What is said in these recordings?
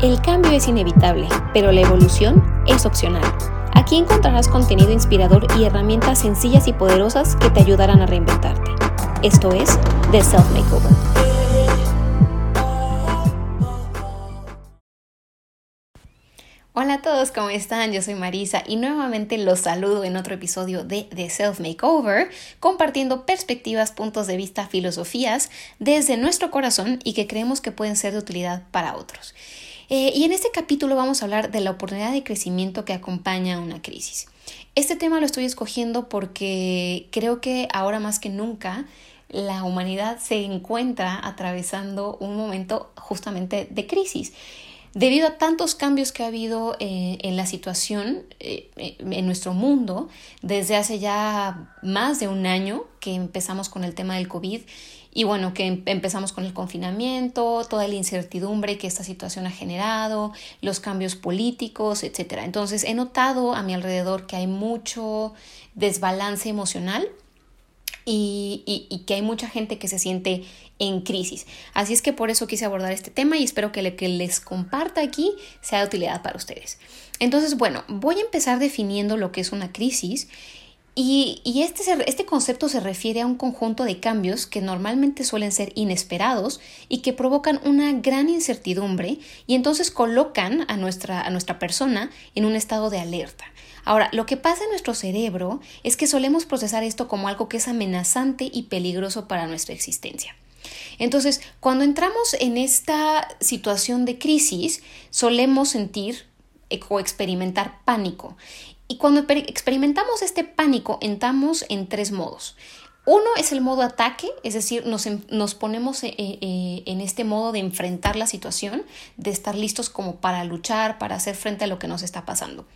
El cambio es inevitable, pero la evolución es opcional. Aquí encontrarás contenido inspirador y herramientas sencillas y poderosas que te ayudarán a reinventarte. Esto es The Self Makeover. Hola a todos, ¿cómo están? Yo soy Marisa y nuevamente los saludo en otro episodio de The Self Makeover, compartiendo perspectivas, puntos de vista, filosofías desde nuestro corazón y que creemos que pueden ser de utilidad para otros. Eh, y en este capítulo vamos a hablar de la oportunidad de crecimiento que acompaña a una crisis. Este tema lo estoy escogiendo porque creo que ahora más que nunca la humanidad se encuentra atravesando un momento justamente de crisis. Debido a tantos cambios que ha habido eh, en la situación eh, en nuestro mundo desde hace ya más de un año que empezamos con el tema del COVID y bueno, que em, empezamos con el confinamiento, toda la incertidumbre que esta situación ha generado, los cambios políticos, etc. Entonces he notado a mi alrededor que hay mucho desbalance emocional y, que hay mucha gente que se siente en crisis. Así es que por eso quise abordar este tema y espero que lo que les comparta aquí sea de utilidad para ustedes. Entonces, bueno, voy a empezar definiendo lo que es una crisis y, este, este concepto se refiere a un conjunto de cambios que normalmente suelen ser inesperados y que provocan una gran incertidumbre y entonces colocan a nuestra, a nuestra persona en un estado de alerta. Ahora, lo que pasa en nuestro cerebro es que solemos procesar esto como algo que es amenazante y peligroso para nuestra existencia. Entonces, cuando entramos en esta situación de crisis, solemos sentir o experimentar pánico. Y cuando experimentamos este pánico, entramos en tres modos. Uno es el modo ataque, es decir, nos, nos ponemos eh, eh, en este modo de enfrentar la situación, de estar listos como para luchar, para hacer frente a lo que nos está pasando.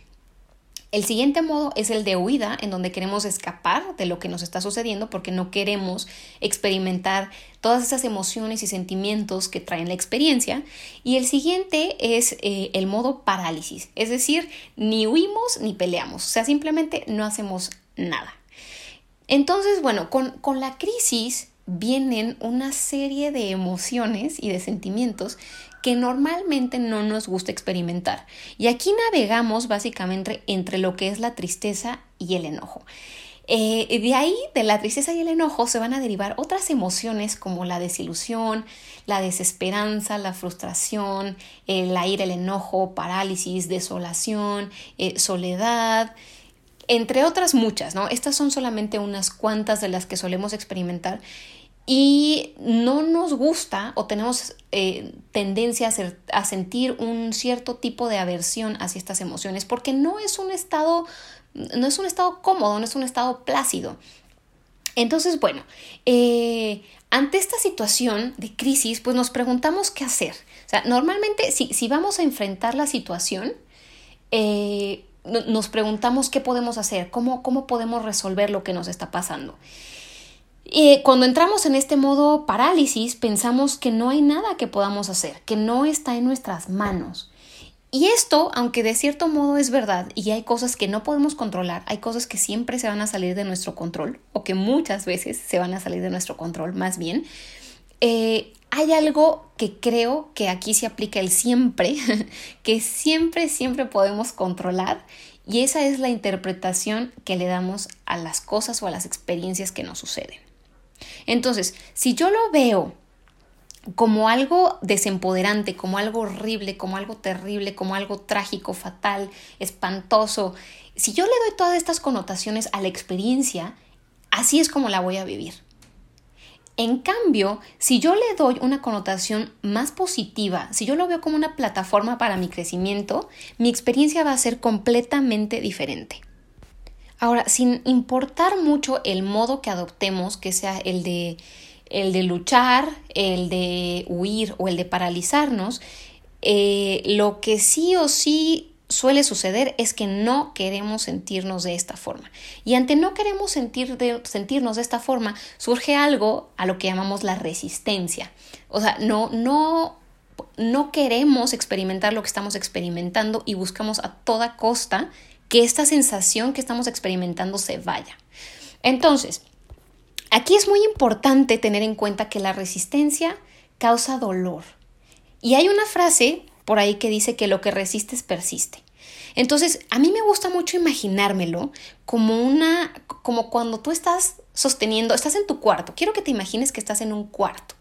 El siguiente modo es el de huida, en donde queremos escapar de lo que nos está sucediendo porque no queremos experimentar todas esas emociones y sentimientos que traen la experiencia. Y el siguiente es eh, el modo parálisis, es decir, ni huimos ni peleamos, o sea, simplemente no hacemos nada. Entonces, bueno, con, con la crisis vienen una serie de emociones y de sentimientos que normalmente no nos gusta experimentar. Y aquí navegamos básicamente entre lo que es la tristeza y el enojo. Eh, de ahí, de la tristeza y el enojo, se van a derivar otras emociones como la desilusión, la desesperanza, la frustración, el ira, el enojo, parálisis, desolación, eh, soledad, entre otras muchas, ¿no? Estas son solamente unas cuantas de las que solemos experimentar y no nos gusta o tenemos eh, tendencia a, sentir un cierto tipo de aversión hacia estas emociones porque no es un estado no es un estado cómodo no es un estado plácido. Entonces bueno eh, ante esta situación de crisis pues nos preguntamos qué hacer. O sea normalmente si, si vamos a enfrentar la situación eh, nos preguntamos qué podemos hacer cómo, cómo podemos resolver lo que nos está pasando cuando entramos en este modo parálisis, pensamos que no hay nada que podamos hacer, que no está en nuestras manos. Y esto, aunque de cierto modo es verdad y hay cosas que no podemos controlar, hay cosas que siempre se van a salir de nuestro control, o que muchas veces se van a salir de nuestro control más bien, eh, hay algo que creo que aquí se aplica el siempre, que siempre, siempre podemos controlar, y esa es la interpretación que le damos a las cosas o a las experiencias que nos suceden. Entonces, si yo lo veo como algo desempoderante, como algo horrible, como algo terrible, como algo trágico, fatal, espantoso, si yo le doy todas estas connotaciones a la experiencia, así es como la voy a vivir. En cambio, si yo le doy una connotación más positiva, si yo lo veo como una plataforma para mi crecimiento, mi experiencia va a ser completamente diferente. Ahora, sin importar mucho el modo que adoptemos, que sea el de, el de luchar, el de huir o el de paralizarnos, eh, lo que sí o sí suele suceder es que no queremos sentirnos de esta forma. Y ante no queremos sentir sentirnos de esta forma, surge algo a lo que llamamos la resistencia. O sea, no, no, no queremos experimentar lo que estamos experimentando y buscamos a toda costa que esta sensación que estamos experimentando se vaya. Entonces, aquí es muy importante tener en cuenta que la resistencia causa dolor. Y hay una frase por ahí que dice que lo que resistes persiste. Entonces, a mí me gusta mucho imaginármelo como una, como cuando tú estás sosteniendo, estás en tu cuarto. Quiero que te imagines que estás en un cuarto.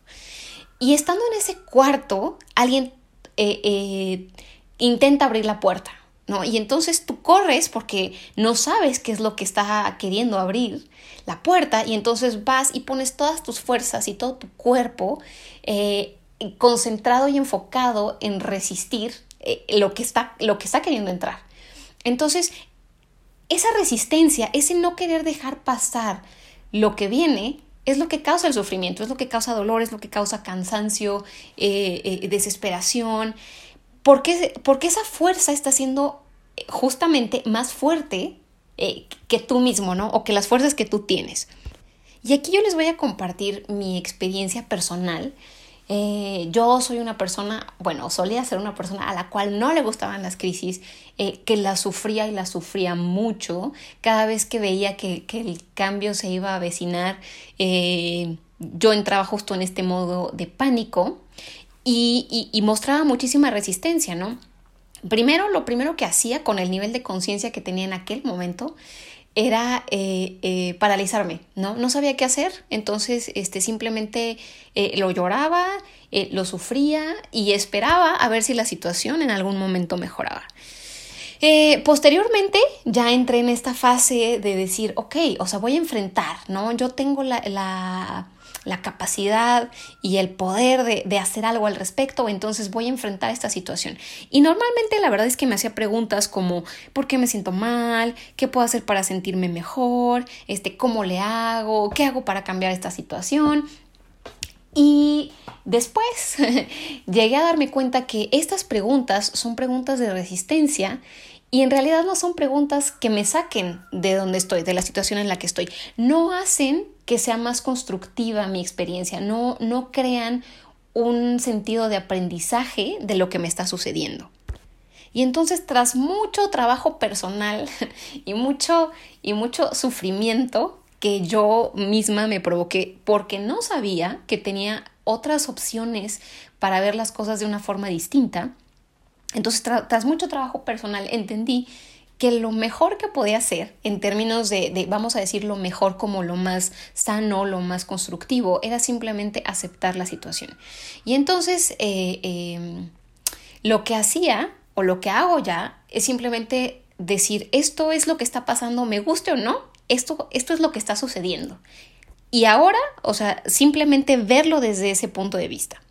Y estando en ese cuarto, alguien eh, eh, intenta abrir la puerta, ¿no? Y entonces tú corres porque no sabes qué es lo que está queriendo abrir la puerta y entonces vas y pones todas tus fuerzas y todo tu cuerpo eh, concentrado y enfocado en resistir eh, lo, que está, lo que está queriendo entrar. Entonces, esa resistencia, ese no querer dejar pasar lo que viene, es lo que causa el sufrimiento, es lo que causa dolor, es lo que causa cansancio, eh, desesperación, porque, porque esa fuerza está siendo justamente más fuerte que tú mismo, ¿no? O que las fuerzas que tú tienes. Y aquí yo les voy a compartir mi experiencia personal eh, yo soy una persona, bueno, solía ser una persona a la cual no le gustaban las crisis, eh, que las sufría y las sufría mucho. Cada vez que veía que, el cambio se iba a avecinar, eh, yo entraba justo en este modo de pánico y, y mostraba muchísima resistencia, ¿no? Primero, lo primero que hacía con el nivel de conciencia que tenía en aquel momento era eh, eh, paralizarme, ¿no? No sabía qué hacer, entonces este, simplemente eh, lo lloraba, lo sufría y esperaba a ver si la situación en algún momento mejoraba. Posteriormente ya entré en esta fase de decir, ok, o sea, voy a enfrentar, ¿no? Yo tengo la, la la capacidad y el poder de, hacer algo al respecto, entonces voy a enfrentar esta situación. Y normalmente la verdad es que me hacía preguntas como ¿por qué me siento mal? ¿Qué puedo hacer para sentirme mejor? Este, ¿Cómo le hago? ¿Qué hago para cambiar esta situación? Y después llegué a darme cuenta que estas preguntas son preguntas de resistencia y en realidad no son preguntas que me saquen de donde estoy, de la situación en la que estoy. No hacen que sea más constructiva mi experiencia, no, no crean un sentido de aprendizaje de lo que me está sucediendo. Y entonces, tras mucho trabajo personal y mucho, y mucho sufrimiento que yo misma me provoqué porque no sabía que tenía otras opciones para ver las cosas de una forma distinta, entonces, tras mucho trabajo personal, entendí que lo mejor que podía hacer en términos de, vamos a decir, lo mejor como lo más sano, lo más constructivo, era simplemente aceptar la situación. Y entonces, eh, em, lo que hacía o lo que hago ya es simplemente decir, esto es lo que está pasando, me guste o no, esto, esto es lo que está sucediendo. Y ahora, o sea, simplemente verlo desde ese punto de vista.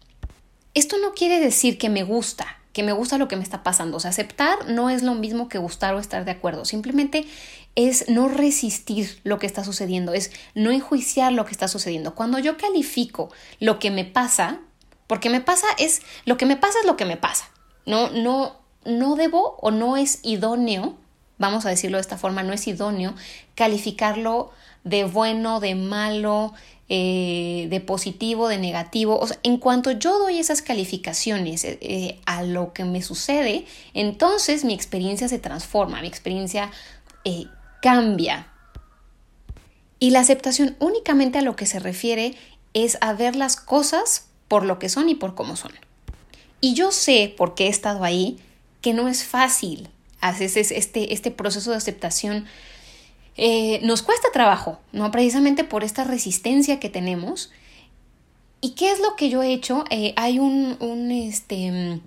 Esto no quiere decir que me gusta, que me gusta lo que me está pasando. O sea, aceptar no es lo mismo que gustar o estar de acuerdo. Simplemente es no resistir lo que está sucediendo, es no enjuiciar lo que está sucediendo. Cuando yo califico lo que me pasa, porque me pasa es lo que me pasa es lo que me pasa. No no no debo o no es idóneo, vamos a decirlo de esta forma, no es idóneo calificarlo de bueno, de malo, eh, de positivo, de negativo. O sea, en cuanto yo doy esas calificaciones eh, eh, a lo que me sucede, entonces mi experiencia se transforma, mi experiencia cambia. Y la aceptación únicamente a lo que se refiere es a ver las cosas por lo que son y por cómo son. Y yo sé, porque he estado ahí, que no es fácil hacer este, este proceso de aceptación eh, nos cuesta trabajo, ¿no? Precisamente por esta resistencia que tenemos. ¿Y qué es lo que yo he hecho? Eh, hay un, un este,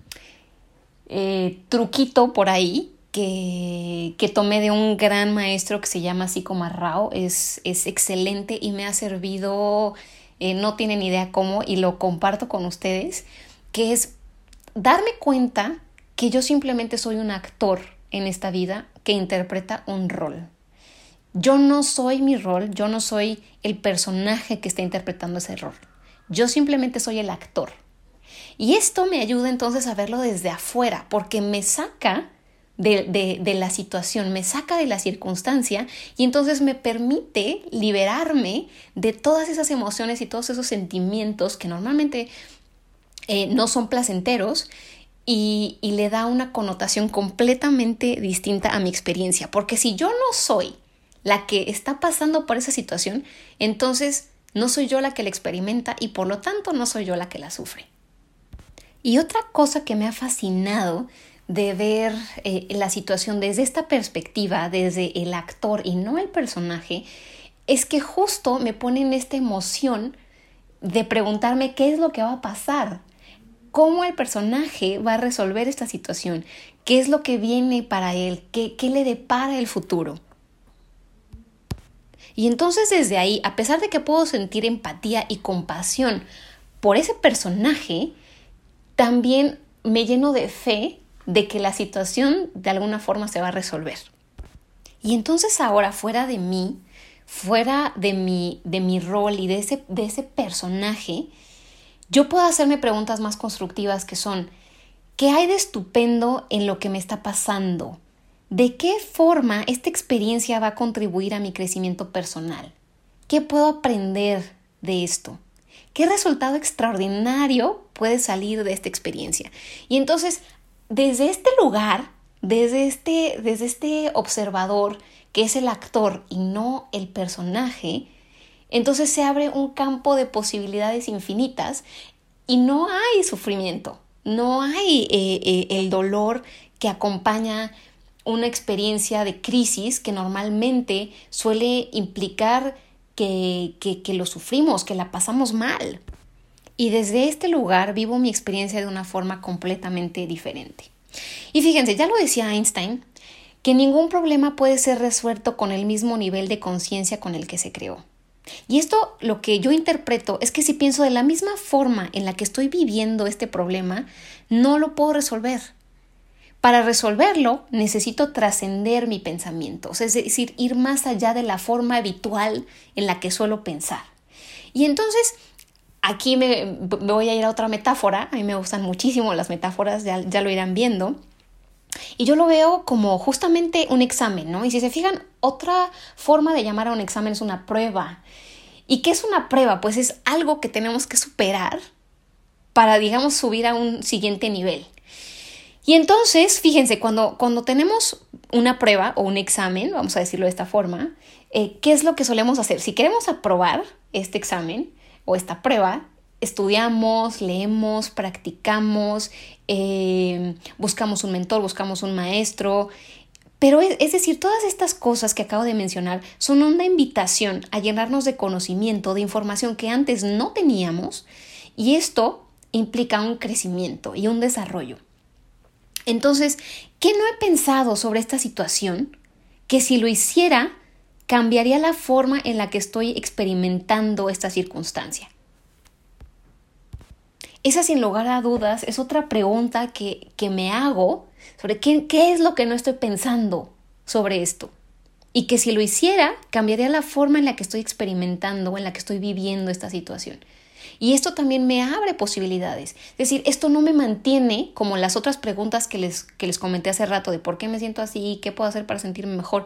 eh, truquito por ahí que, que, tomé de un gran maestro que se llama Sico Marrao. Es, es excelente y me ha servido, no tienen idea cómo, y lo comparto con ustedes, que es darme cuenta que yo simplemente soy un actor en esta vida que interpreta un rol. Yo no soy mi rol, yo no soy el personaje que está interpretando ese rol. Yo simplemente soy el actor. Y esto me ayuda entonces a verlo desde afuera, porque me saca de, la situación, me saca de la circunstancia y entonces me permite liberarme de todas esas emociones y todos esos sentimientos que normalmente eh, no son placenteros y le da una connotación completamente distinta a mi experiencia. Porque si yo no soy la que está pasando por esa situación, entonces no soy yo la que la experimenta y por lo tanto no soy yo la que la sufre. Y otra cosa que me ha fascinado de ver eh, la situación desde esta perspectiva, desde el actor y no el personaje, es que justo me pone en esta emoción de preguntarme qué es lo que va a pasar, cómo el personaje va a resolver esta situación, qué es lo que viene para él, qué, qué le depara el futuro. Y entonces desde ahí, a pesar de que puedo sentir empatía y compasión por ese personaje, también me lleno de fe de que la situación de alguna forma se va a resolver. Y entonces ahora fuera de mí, fuera de mi, de mi rol y de ese, de ese personaje, yo puedo hacerme preguntas más constructivas que son, ¿qué hay de estupendo en lo que me está pasando? ¿De qué forma esta experiencia va a contribuir a mi crecimiento personal? ¿Qué puedo aprender de esto? ¿Qué resultado extraordinario puede salir de esta experiencia? Y entonces, desde este lugar, desde este, desde este observador, que es el actor y no el personaje, entonces se abre un campo de posibilidades infinitas y no hay sufrimiento, no hay eh, eh, el dolor que acompaña una experiencia de crisis que normalmente suele implicar que, que, lo sufrimos, que la pasamos mal. Y desde este lugar vivo mi experiencia de una forma completamente diferente. Y fíjense, ya lo decía Einstein, que ningún problema puede ser resuelto con el mismo nivel de conciencia con el que se creó. Y esto lo que yo interpreto es que si pienso de la misma forma en la que estoy viviendo este problema, no lo puedo resolver. Para resolverlo necesito trascender mi pensamiento, es decir, ir más allá de la forma habitual en la que suelo pensar. Y entonces, aquí me, voy a ir a otra metáfora, a mí me gustan muchísimo las metáforas, ya, ya lo irán viendo. Y yo lo veo como justamente un examen, ¿no? Y si se fijan, otra forma de llamar a un examen es una prueba. ¿Y qué es una prueba? Pues es algo que tenemos que superar para, digamos, subir a un siguiente nivel. Y entonces, fíjense, cuando, cuando tenemos una prueba o un examen, vamos a decirlo de esta forma, eh, ¿qué es lo que solemos hacer? Si queremos aprobar este examen o esta prueba, estudiamos, leemos, practicamos, eh, buscamos un mentor, buscamos un maestro. Pero es, es, decir, todas estas cosas que acabo de mencionar son una invitación a llenarnos de conocimiento, de información que antes no teníamos, y esto implica un crecimiento y un desarrollo. Entonces, ¿qué no he pensado sobre esta situación? Que si lo hiciera, cambiaría la forma en la que estoy experimentando esta circunstancia. Esa sin lugar a dudas es otra pregunta que, que me hago sobre qué, qué es lo que no estoy pensando sobre esto. Y que si lo hiciera, cambiaría la forma en la que estoy experimentando, en la que estoy viviendo esta situación. Y esto también me abre posibilidades. Es decir, esto no me mantiene como las otras preguntas que les, que les comenté hace rato de por qué me siento así, qué puedo hacer para sentirme mejor.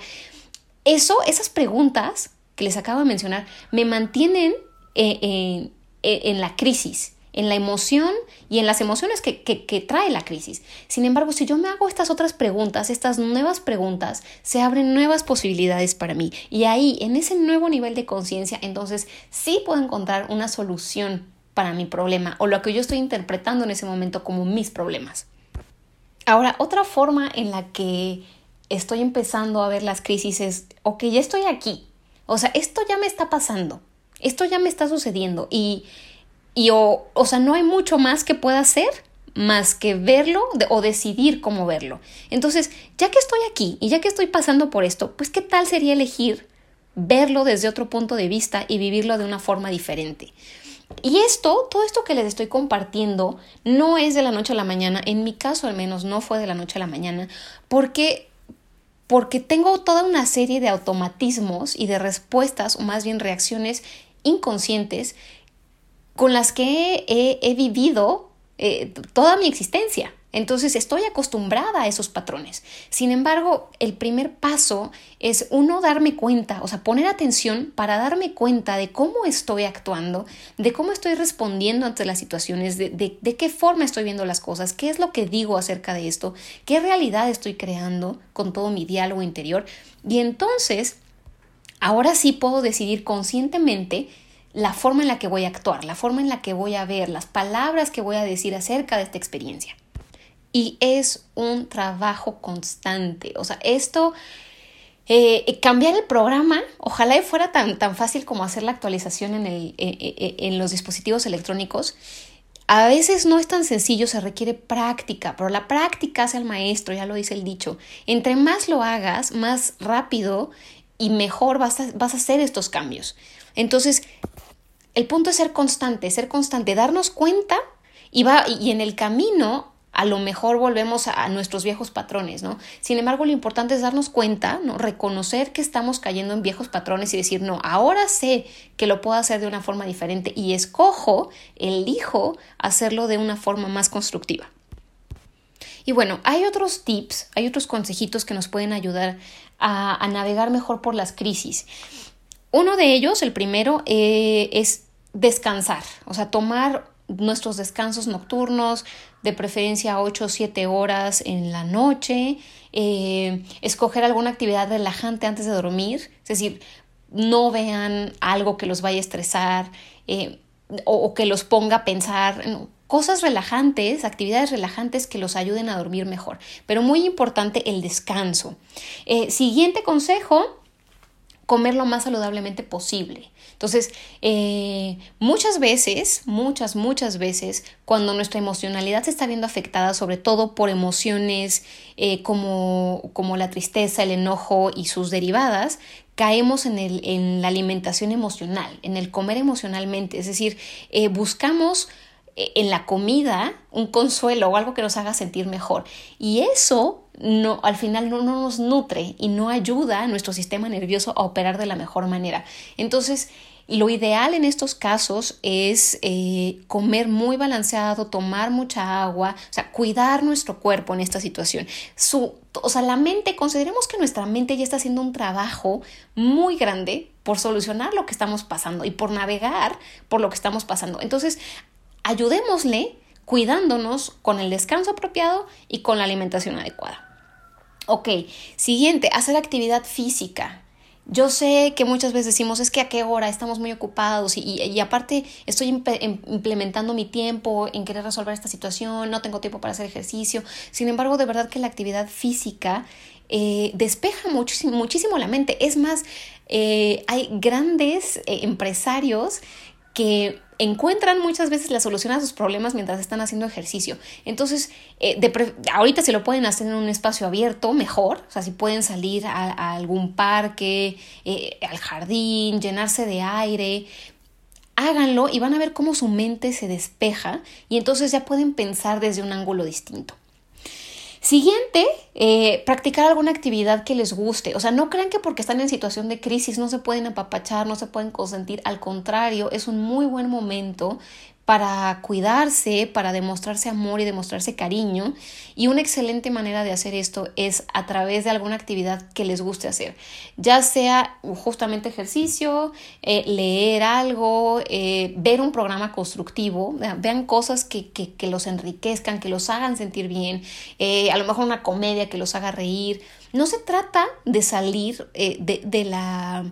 Eso, esas preguntas que les acabo de mencionar, me mantienen eh, en la crisis en la emoción y en las emociones que, que, trae la crisis. Sin embargo, si yo me hago estas otras preguntas, estas nuevas preguntas, se abren nuevas posibilidades para mí. Y ahí, en ese nuevo nivel de conciencia, entonces sí puedo encontrar una solución para mi problema o lo que yo estoy interpretando en ese momento como mis problemas. Ahora, otra forma en la que estoy empezando a ver las crisis es, ok, ya estoy aquí. O sea, esto ya me está pasando. Esto ya me está sucediendo y y o, o sea, no hay mucho más que pueda hacer más que verlo o decidir cómo verlo. Entonces, ya que estoy aquí y ya que estoy pasando por esto, pues qué tal sería elegir verlo desde otro punto de vista y vivirlo de una forma diferente. Y esto, todo esto que les estoy compartiendo, no es de la noche a la mañana, en mi caso al menos no fue de la noche a la mañana, porque porque tengo toda una serie de automatismos y de respuestas, o más bien reacciones inconscientes con las que he, vivido eh, toda mi existencia. Entonces estoy acostumbrada a esos patrones. Sin embargo, el primer paso es uno darme cuenta, o sea, poner atención para darme cuenta de cómo estoy actuando, de cómo estoy respondiendo ante las situaciones, de, de qué forma estoy viendo las cosas, qué es lo que digo acerca de esto, qué realidad estoy creando con todo mi diálogo interior. Y entonces, ahora sí puedo decidir conscientemente la forma en la que voy a actuar, la forma en la que voy a ver, las palabras que voy a decir acerca de esta experiencia. Y es un trabajo constante. O sea, esto, eh, cambiar el programa, ojalá fuera tan, tan fácil como hacer la actualización en, el, en los dispositivos electrónicos. A veces no es tan sencillo, se requiere práctica, pero la práctica hace al maestro, ya lo dice el dicho. Entre más lo hagas, más rápido y mejor vas a, vas a hacer estos cambios. Entonces, el punto es ser constante, ser constante, darnos cuenta y, va, y en el camino a lo mejor volvemos a, nuestros viejos patrones, ¿no? Sin embargo, lo importante es darnos cuenta, ¿no? Reconocer que estamos cayendo en viejos patrones y decir, no, ahora sé que lo puedo hacer de una forma diferente y escojo, elijo hacerlo de una forma más constructiva. Y bueno, hay otros tips, hay otros consejitos que nos pueden ayudar a, navegar mejor por las crisis. Uno de ellos, el primero, eh, es descansar, o sea, tomar nuestros descansos nocturnos, de preferencia 8 o 7 horas en la noche, eh, escoger alguna actividad relajante antes de dormir, es decir, no vean algo que los vaya a estresar eh, o, que los ponga a pensar, cosas relajantes, actividades relajantes que los ayuden a dormir mejor, pero muy importante el descanso. Eh, siguiente consejo, comer lo más saludablemente posible. Entonces, eh, muchas veces, muchas, muchas veces, cuando nuestra emocionalidad se está viendo afectada, sobre todo por emociones eh, como, como la tristeza, el enojo y sus derivadas, caemos en, el, en la alimentación emocional, en el comer emocionalmente. Es decir, eh, buscamos en la comida un consuelo o algo que nos haga sentir mejor. Y eso no, al final no, nos nutre y no ayuda a nuestro sistema nervioso a operar de la mejor manera. Entonces, lo ideal en estos casos es eh, comer muy balanceado, tomar mucha agua, o sea, cuidar nuestro cuerpo en esta situación. Su, o sea, la mente, consideremos que nuestra mente ya está haciendo un trabajo muy grande por solucionar lo que estamos pasando y por navegar por lo que estamos pasando. Entonces, ayudémosle cuidándonos con el descanso apropiado y con la alimentación adecuada. Ok, siguiente, hacer actividad física. Yo sé que muchas veces decimos, es que a qué hora estamos muy ocupados y, aparte estoy em, implementando mi tiempo en querer resolver esta situación, no tengo tiempo para hacer ejercicio. Sin embargo, de verdad que la actividad física eh, despeja muchísimo, muchísimo la mente. Es más, eh, hay grandes eh, empresarios que encuentran muchas veces la solución a sus problemas mientras están haciendo ejercicio. Entonces, eh, ahorita se lo pueden hacer en un espacio abierto, mejor. O sea, si pueden salir a, algún parque, eh, al jardín, llenarse de aire, háganlo y van a ver cómo su mente se despeja y entonces ya pueden pensar desde un ángulo distinto. Siguiente, eh, practicar alguna actividad que les guste. O sea, no crean que porque están en situación de crisis no se pueden apapachar, no se pueden consentir. Al contrario, es un muy buen momento para cuidarse, para demostrarse amor y demostrarse cariño. Y una excelente manera de hacer esto es a través de alguna actividad que les guste hacer, ya sea justamente ejercicio, eh, leer algo, eh, ver un programa constructivo, vean cosas que, que, los enriquezcan, que los hagan sentir bien, eh, a lo mejor una comedia que los haga reír. No se trata de salir de, de la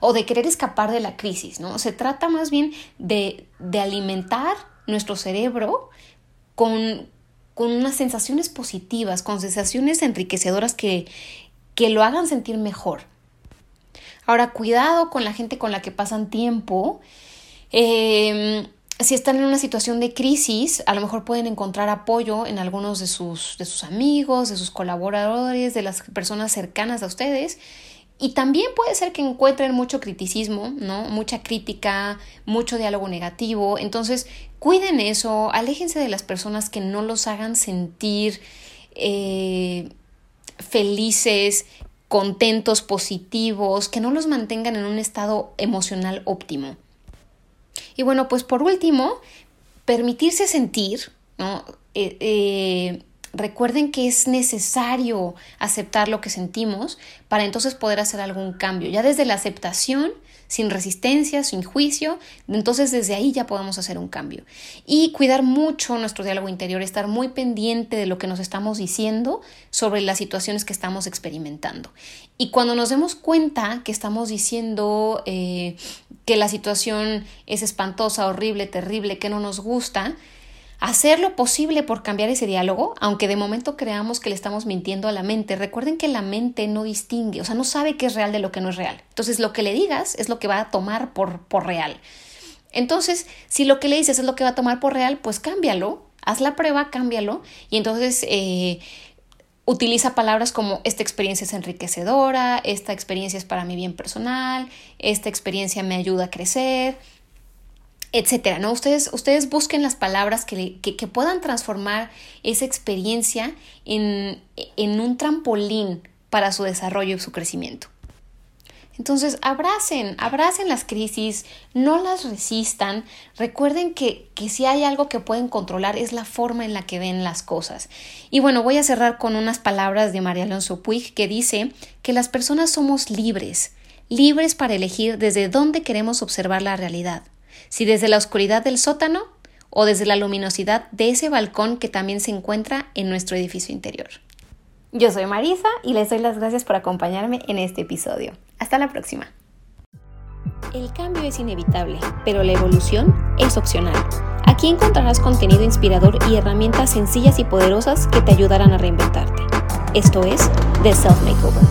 o de querer escapar de la crisis, ¿no? Se trata más bien de, alimentar nuestro cerebro con, con, unas sensaciones positivas, con sensaciones enriquecedoras que, que lo hagan sentir mejor. Ahora, cuidado con la gente con la que pasan tiempo. Em, si están en una situación de crisis, a lo mejor pueden encontrar apoyo en algunos de sus, de sus amigos, de sus colaboradores, de las personas cercanas a ustedes y también puede ser que encuentren mucho criticismo, ¿no? Mucha crítica, mucho diálogo negativo. Entonces, cuiden eso, aléjense de las personas que no los hagan sentir eh, felices, contentos, positivos, que no los mantengan en un estado emocional óptimo. Y bueno, pues por último, permitirse sentir, ¿no? Eh, eh, Recuerden que es necesario aceptar lo que sentimos para entonces poder hacer algún cambio. Ya desde la aceptación, sin resistencia, sin juicio, entonces desde ahí ya podemos hacer un cambio. Y cuidar mucho nuestro diálogo interior, estar muy pendiente de lo que nos estamos diciendo sobre las situaciones que estamos experimentando. Y cuando nos demos cuenta que estamos diciendo... Eh, que la situación es espantosa, horrible, terrible, que no nos gusta, hacer lo posible por cambiar ese diálogo, aunque de momento creamos que le estamos mintiendo a la mente. Recuerden que la mente no distingue, o sea, no sabe qué es real de lo que no es real. Entonces, lo que le digas es lo que va a tomar por, por real. Entonces, si lo que le dices es lo que va a tomar por real, pues cámbialo, haz la prueba, cámbialo y entonces eh, utiliza palabras como esta experiencia es enriquecedora, esta experiencia es para mi bien personal, esta experiencia me ayuda a crecer, etcétera, ¿no? Ustedes, ustedes busquen las palabras que, que, puedan transformar esa experiencia en, en un trampolín para su desarrollo y su crecimiento. Entonces, abracen, abracen las crisis, no las resistan. Recuerden que, que, si hay algo que pueden controlar es la forma en la que ven las cosas. Y bueno, voy a cerrar con unas palabras de María Alonso Puig que dice que las personas somos libres, libres para elegir desde dónde queremos observar la realidad. Si desde la oscuridad del sótano o desde la luminosidad de ese balcón que también se encuentra en nuestro edificio interior. Yo soy Marisa y les doy las gracias por acompañarme en este episodio. Hasta la próxima. El cambio es inevitable, pero la evolución es opcional. Aquí encontrarás contenido inspirador y herramientas sencillas y poderosas que te ayudarán a reinventarte. Esto es The Self Makeover.